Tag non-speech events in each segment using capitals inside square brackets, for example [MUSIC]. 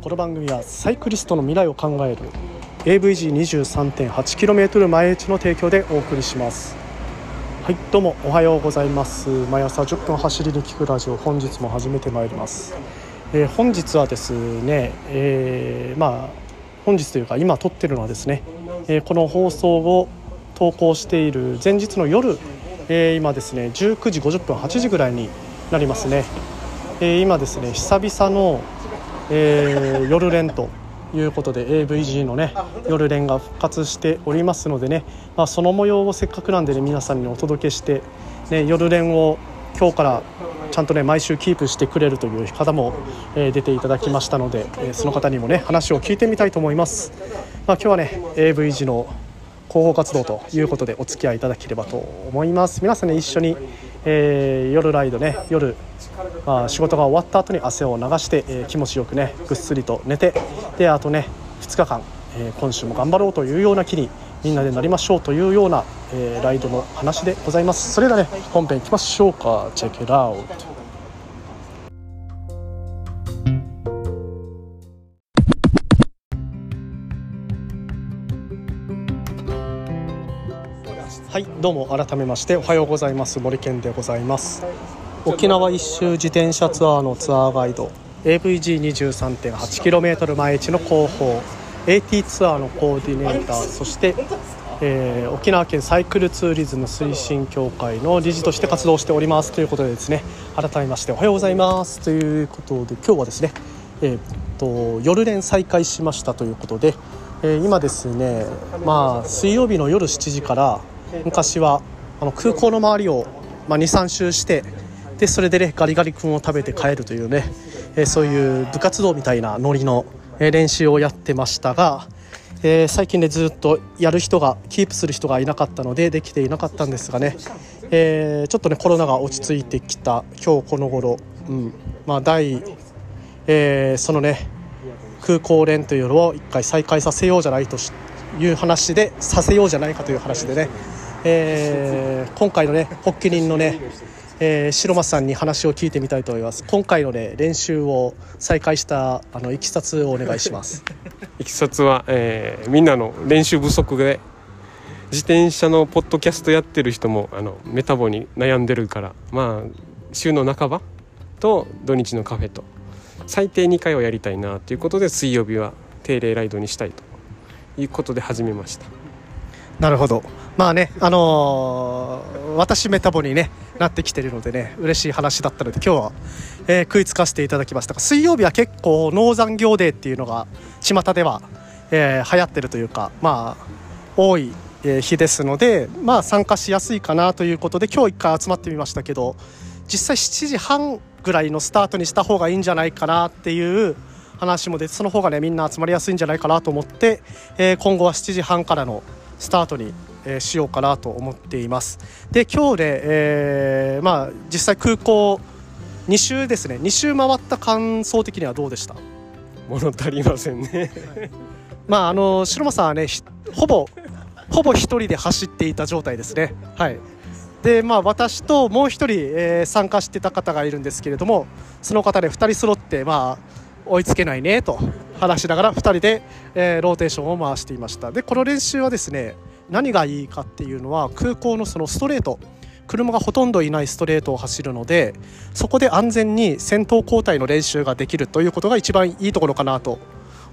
この番組はサイクリストの未来を考える AVG23.8km 前打ちの提供でお送りします。はいどうもおはようございます。毎朝10分走りに聞くラジオ本日も始めてまいります、えー、本日はですね、えー、まあ本日というか今撮ってるのはですね、えー、この放送を投稿している前日の夜、え今ですね19時50分8時ぐらいになりますね、え今ですね久々の、え夜練ということで AVG のね夜練が復活しておりますのでね、まあ、その模様をせっかくなんでね皆さんにお届けして、ね、夜練を今日からちゃんとね毎週キープしてくれるという方も、えー、出ていただきましたので、えー、その方にもね話を聞いてみたいと思います。まあ、今日はね AVG の広報活動ということでお付き合いいただければと思います皆さんね一緒に、えー、夜ライドね夜、まあ、仕事が終わった後に汗を流して、えー、気持ちよくねぐっすりと寝てであとね2日間、えー、今週も頑張ろうというような気にみんなでなりましょうというような、えー、ライドの話でございます。それではね本編いきましょうか。チェックラウト。はいどうも改めましておはようございます。森健でございます。沖縄一周自転車ツアーのツアーガイド AVG23.8km 毎日の広報 AT ツアーのコーディネーターそして、えー、沖縄県サイクルツーリズム推進協会の理事として活動しておりますということでですね改めましておはようございます。ということで今日はですね、えー、っと夜練再開しましたということで、えー、今ですねまあ水曜日の夜7時から昔はあの空港の周りを、まあ、23周してでそれでねガリガリ君を食べて帰るというね、えー、そういう部活動みたいなノリの、えー、練習をやってましたが、えー、最近ねずっとやる人がキープする人がいなかったのでできていなかったんですがね、えちょっとねコロナが落ち着いてきた今日この頃、うん。まあ第えそのね空港連というのを一回再開させようじゃないという話でさせようじゃないかという話でねえー、今回のね発起人のね、えー、白松さんに話を聞いてみたいと思います。今回のね練習を再開したあのいきさつをお願いします。[LAUGHS] いきさつは、えー、みんなの練習不足で自転車のポッドキャストやってる人もあのメタボに悩んでるからまあ週の半ばと土日のカフェと最低2回はやりたいなということで水曜日は定例ライドにしたいということで始めました。なるほど。まあねあのー、私メタボに、ね、なってきてるのでね嬉しい話だったので今日は、えー、食いつかせていただきましたが水曜日は結構農残業デーっていうのが巷では、えー、流行ってるというかまあ多い日ですのでまあ参加しやすいかなということで今日一回集まってみましたけど実際7時半ぐらいのスタートにした方がいいんじゃないかなっていう話も出てその方がねみんな集まりやすいんじゃないかなと思って、え、今後は7時半からのスタートに、えしようかなと思っています。で今日で、えー、まあ実際空港2周ですね。2周回った感想的にはどうでした？物足りませんね。まああの白間さんはねほぼほぼ1人で走っていた状態ですね。はい。でまあ私ともう1人、えー、参加してた方がいるんですけれどもその方で2人揃ってまあ追いつけないねと話しながら2人で、えー、ローテーションを回していました。でこの練習はですね何がいいかっていうのは空港のそのストレート。車がほとんどいないストレートを走るのでそこで安全に先頭交代の練習ができるということが一番いいところかなと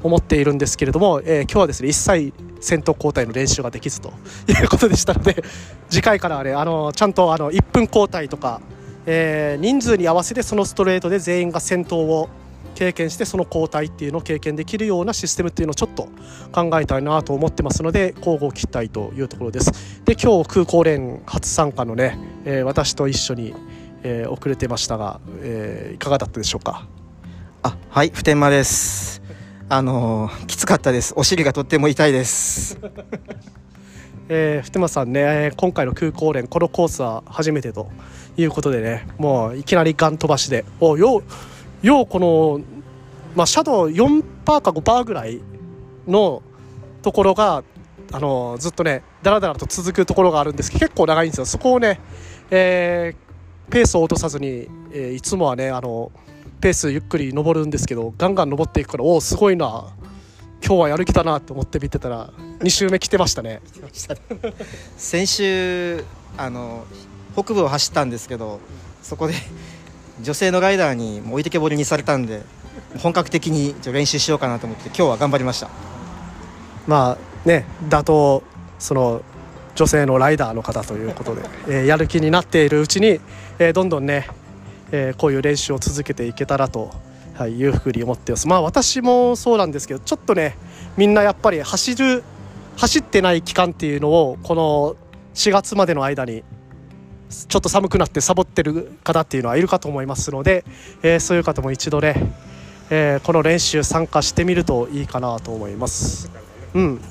思っているんですけれども、えー、今日はですね一切先頭交代の練習ができずと [LAUGHS] いうことでしたので次回からはねあのちゃんとあの1分交代とか、えー、人数に合わせてそのストレートで全員が先頭を経験してその交代っていうのを経験できるようなシステムっていうのをちょっと考えたいなと思ってますので交互期待というところです。で今日空港連初参加のね、えー、私と一緒に、えー、遅れてましたが、えー、いかがだったでしょうか？あはい普天間です。あのー、きつかったです。お尻がとっても痛いです。[LAUGHS] えー、普天間さんね今回の空港連このコースは初めてということでねもういきなりガン飛ばしでおよ要この、まあ、シャドウ4%か5%ぐらいのところがあのずっとねだらだらと続くところがあるんですけど結構長いんですよ。そこをね、えー、ペースを落とさずに、えー、いつもはねあのペースゆっくり登るんですけどガンガン登っていくからおおすごいな。今日はやる気だなと思って見てたら2周目来てましたね。先週あの北部を走ったんですけどそこで女性のライダーに置いてけぼりにされたんで本格的に練習しようかなと思って今日は頑張りました。まあね打倒その女性のライダーの方ということで、[LAUGHS] えーやる気になっているうちに、えーどんどんね、えーこういう練習を続けていけたらと、はい、いうふうに思ってます。まあ私もそうなんですけどちょっとねみんなやっぱり走る走ってない期間っていうのをこの4月までの間にちょっと寒くなってサボってる方っていうのはいるかと思いますので、えーそういう方も一度ね、えーこの練習参加してみるといいかなと思います。うん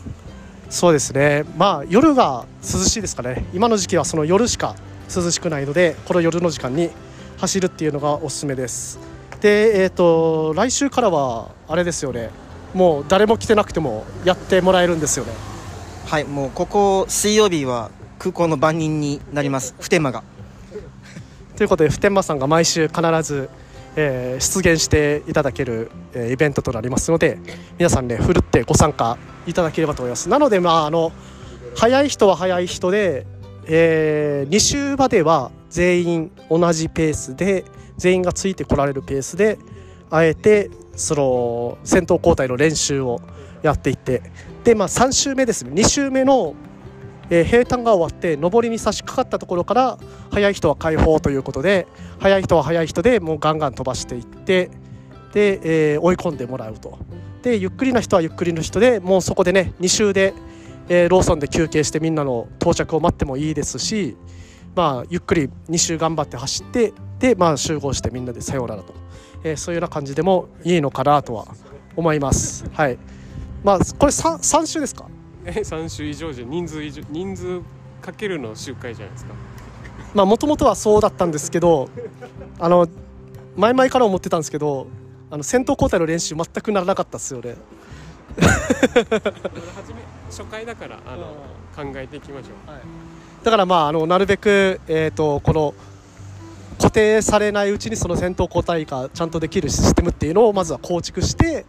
そうですね、まあ夜が涼しいですかね、今の時期はその夜しか涼しくないので、この夜の時間に走るっていうのがおすすめです。で、えー、と来週からはあれですよね、もう誰も来てなくてもやってもらえるんですよね。はいもうここ水曜日は空港の番人になります普天間が。ということで普天間さんが毎週必ず、えー出現していただける、えーイベントとなりますので皆さんねふるってご参加いただければと思います。なのでまああの早い人は早い人で、え2週までは全員同じペースで全員がついてこられるペースであえてその先頭交代の練習をやっていって。でまあ3週目ですね。2週目のえー平坦が終わって上りに差し掛かったところから速い人は解放ということで速い人は速い人でもうガンガン飛ばしていってで、えー追い込んでもらうと。でゆっくりな人はゆっくりの人でもうそこでね2周で、えーローソンで休憩してみんなの到着を待ってもいいですしまあゆっくり2周頑張って走ってでまあ集合してみんなでさようならと、えーそういうような感じでもいいのかなとは思います。はい。まあこれ 3, 3周ですか？[LAUGHS] 3週以上じゃ人数以上人数かけるの周回じゃないですか。まあもともとはそうだったんですけどあの前々から思ってたんですけどあの先頭交代の練習全くならなかったですよね。初め初回だからあの考えていきましょう。だからまああのなるべく、えー、とこの固定されないうちにその先頭交代がちゃんとできるシステムっていうのをまずは構築して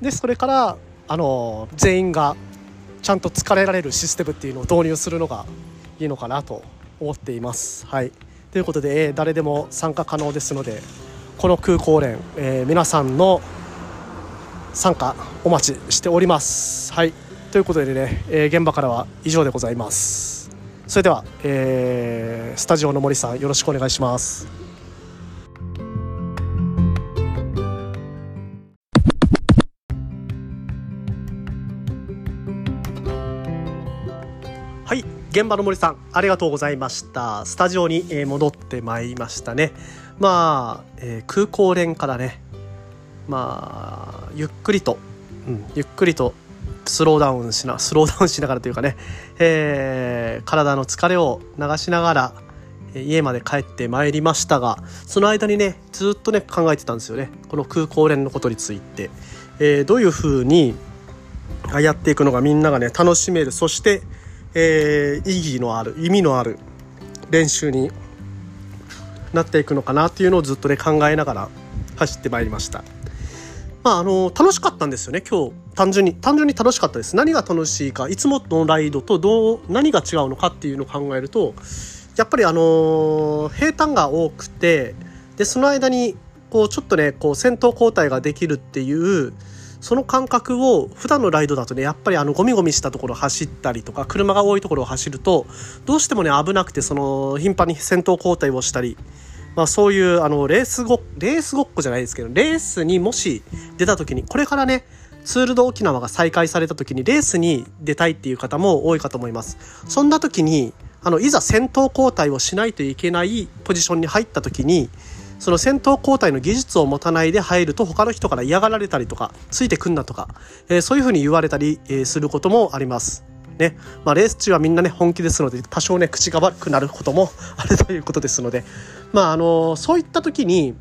でそれからあの全員がちゃんと疲れられるシステムっていうのを導入するのがいいのかなと思っています。はい、ということで、えー誰でも参加可能ですのでこの空港連、えー皆さんの参加お待ちしております。はい、ということでね、えー現場からは以上でございます。それでは、えースタジオの森さんよろしくお願いします。現場の森さんありがとうございました。スタジオに戻ってまいりましたね。まあ、えー空港連からね。まあゆっくりと、うん、ゆっくりとスローダウンしなスローダウンしながらというかね、えー体の疲れを流しながら家まで帰ってまいりましたがその間にねずっとね考えてたんですよね。この空港連のことについて、えーどういうふうにやっていくのがみんながね楽しめる。そして、えー意義のある意味のある練習になっていくのかなっていうのをずっとね考えながら走ってまいりました。まあ、あの楽しかったんですよね今日単純に単純に楽しかったです何が楽しいかいつものライドとどう何が違うのかっていうのを考えるとやっぱりあの平坦が多くてでその間にこうちょっとねこう先頭交代ができるっていうその感覚を普段のライドだとねやっぱりあのゴミゴミしたところを走ったりとか車が多いところを走るとどうしてもね危なくてその頻繁に先頭交代をしたりまあ、そういうあのレースごレースごっこじゃないですけどレースにもし出た時にこれからねツール・ド・沖縄が再開された時にレースに出たいっていう方も多いかと思います。そんな時にあのいざ先頭交代をしないといけないポジションに入った時にその先頭交代の技術を持たないで入ると他の人から嫌がられたりとかついてくんなとか、えーそういうふうに言われたり、えーすることもあります。ねまあ、レース中はみんなね本気ですので多少ね口が悪くなることもあるということですので。まああのそういった時に、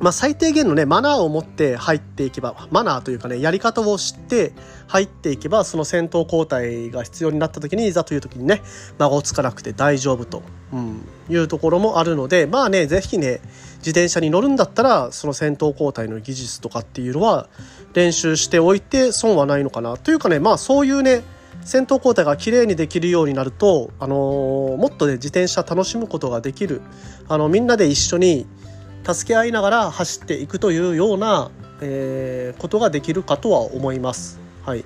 まあ、最低限のねマナーを持って入っていけばマナーというかねやり方を知って入っていけばその先頭交代が必要になった時にいざという時にね間がつかなくて大丈夫と。いうところもあるのでまあね是非ね自転車に乗るんだったらその先頭交代の技術とかっていうのは練習しておいて損はないのかな。というかねまあそういうね先頭交代が綺麗にできるようになると、あのーもっとね自転車楽しむことができるあのみんなで一緒に助け合いながら走っていくというような、えーことができるかとは思います。はい。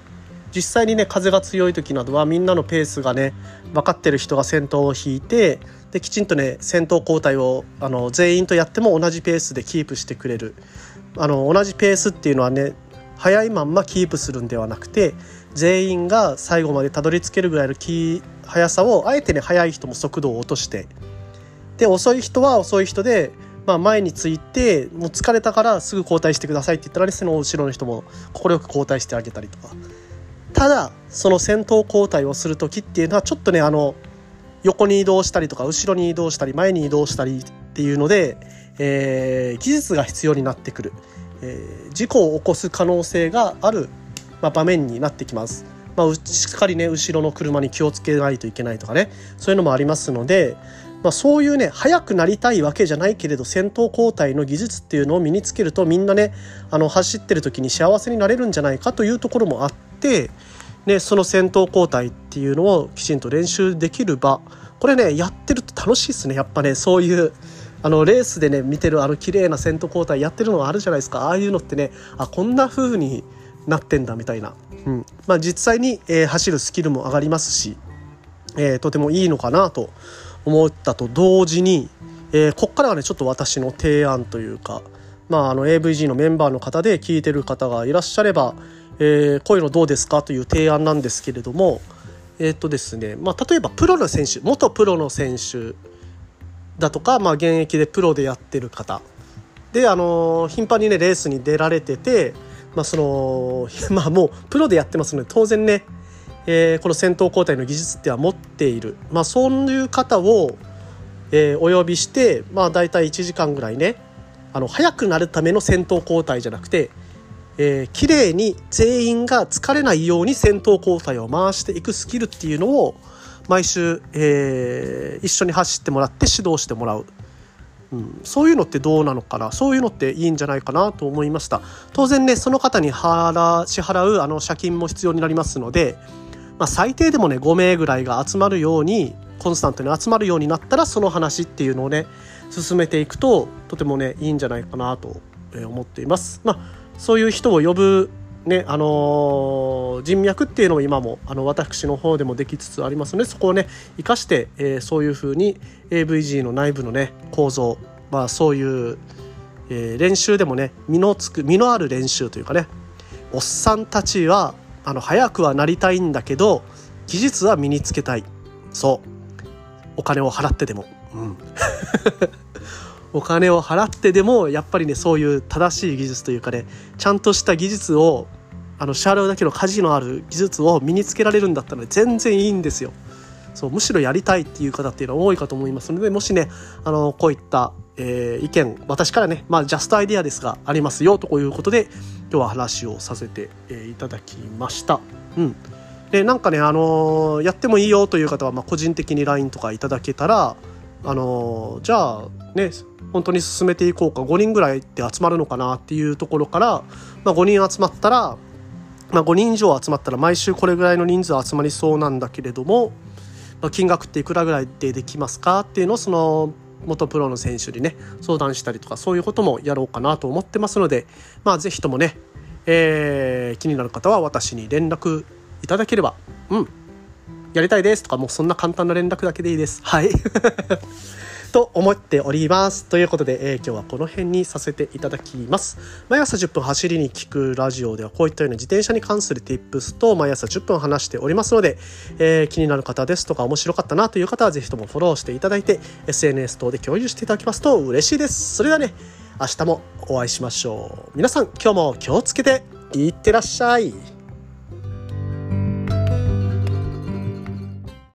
実際にね風が強い時などはみんなのペースがね分かってる人が先頭を引いてできちんとね先頭交代をあの全員とやっても同じペースでキープしてくれる。あの同じペースっていうのはね速いまんまキープするんではなくて全員が最後までたどり着けるぐらいのキー速さをあえてね速い人も速度を落としてで遅い人は遅い人で、まあ、前についてもう疲れたからすぐ交代してくださいって言ったらねその後ろの人も快く交代してあげたりとか。ただその先頭交代をする時っていうのはちょっとねあの横に移動したりとか後ろに移動したり前に移動したりっていうので、えー技術が必要になってくる、えー事故を起こす可能性がある、まあ、場面になってきます。まあ、しっかりね後ろの車に気をつけないといけないとかねそういうのもありますので、まあ、そういうね速くなりたいわけじゃないけれど先頭交代の技術っていうのを身につけるとみんなねあの走ってる時に幸せになれるんじゃないかというところもあって、ね、その先頭交代っていうのをきちんと練習できる場。これねやってると楽しいですね。やっぱねそういうあのレースでね見てるあの綺麗な先頭交代やってるのがあるじゃないですか。ああいうのってねあこんな風になってんだみたいな、うん。まあ、実際に、えー走るスキルも上がりますし、えーとてもいいのかなと思ったと同時に、えーこっからはねちょっと私の提案というか、まあ、あの AVG のメンバーの方で聞いてる方がいらっしゃれば、えーこういうのどうですかという提案なんですけれどもえっ、とですね、まあ、例えばプロの選手元プロの選手だとか、まあ、現役でプロでやってる方。であの頻繁にねレースに出られてて、まあその [LAUGHS] まあ、もうプロでやってますので当然ね、えーこの先頭交代の技術っては持っている、まあ、そういう方を、えーお呼びして、まあ、大体1時間ぐらいねあの速くなるための先頭交代じゃなくて、えー、綺麗に全員が疲れないように先頭交代を回していくスキルっていうのを毎週、えー一緒に走ってもらって指導してもらう、うん、そういうのってどうなのかな？そういうのっていいんじゃないかなと思いました。当然ねその方に払支払うあの借金も必要になりますので、まあ、最低でもね5名ぐらいが集まるようにコンスタントに集まるようになったらその話っていうのをね進めていくととてもねいいんじゃないかなと思っています。まあ、そういう人を呼ぶねあのー人脈っていうのも今もあの私の方でもできつつありますのでそこをね生かして、えーそういうふうに AVG の内部のね構造、まあ、そういう、えー練習でもね身のつく身のある練習というかねおっさんたちはあの早くはなりたいんだけど技術は身につけたい。そう。お金を払ってでも、うん、[LAUGHS] お金を払ってでもやっぱりねそういう正しい技術というかねちゃんとした技術をあの支払うだけの価値のある技術を身につけられるんだったら、全然いいんですよ。そうむしろやりたいっていう方っていうのは多いかと思いますのでもしねあのこういった、えー意見私からねまあジャストアイデアですがありますよということで今日は話をさせて、えーいただきました。うんでなんかね、あのーやってもいいよという方は、まあ、個人的に LINE とかいただけたら、あのーじゃあね本当に進めていこうか5人ぐらいって集まるのかなっていうところから、まあ、5人集まったら、まあ、5人以上集まったら毎週これぐらいの人数集まりそうなんだけれども、まあ、金額っていくらぐらいでできますかっていうのをその元プロの選手にね相談したりとかそういうこともやろうかなと思ってますので、まあ、ぜひともね、えー気になる方は私に連絡いただければうんやりたいですとかもうそんな簡単な連絡だけでいいです。はい。と思っております。ということで、えー今日はこの辺にさせていただきます。毎朝10分走りに聞くラジオではこういったような自転車に関する Tips と毎朝10分話しておりますので、えー気になる方ですとか面白かったなという方はぜひともフォローしていただいて SNS 等で共有していただきますと嬉しいです。それではね明日もお会いしましょう。皆さん今日も気をつけていってらっしゃい。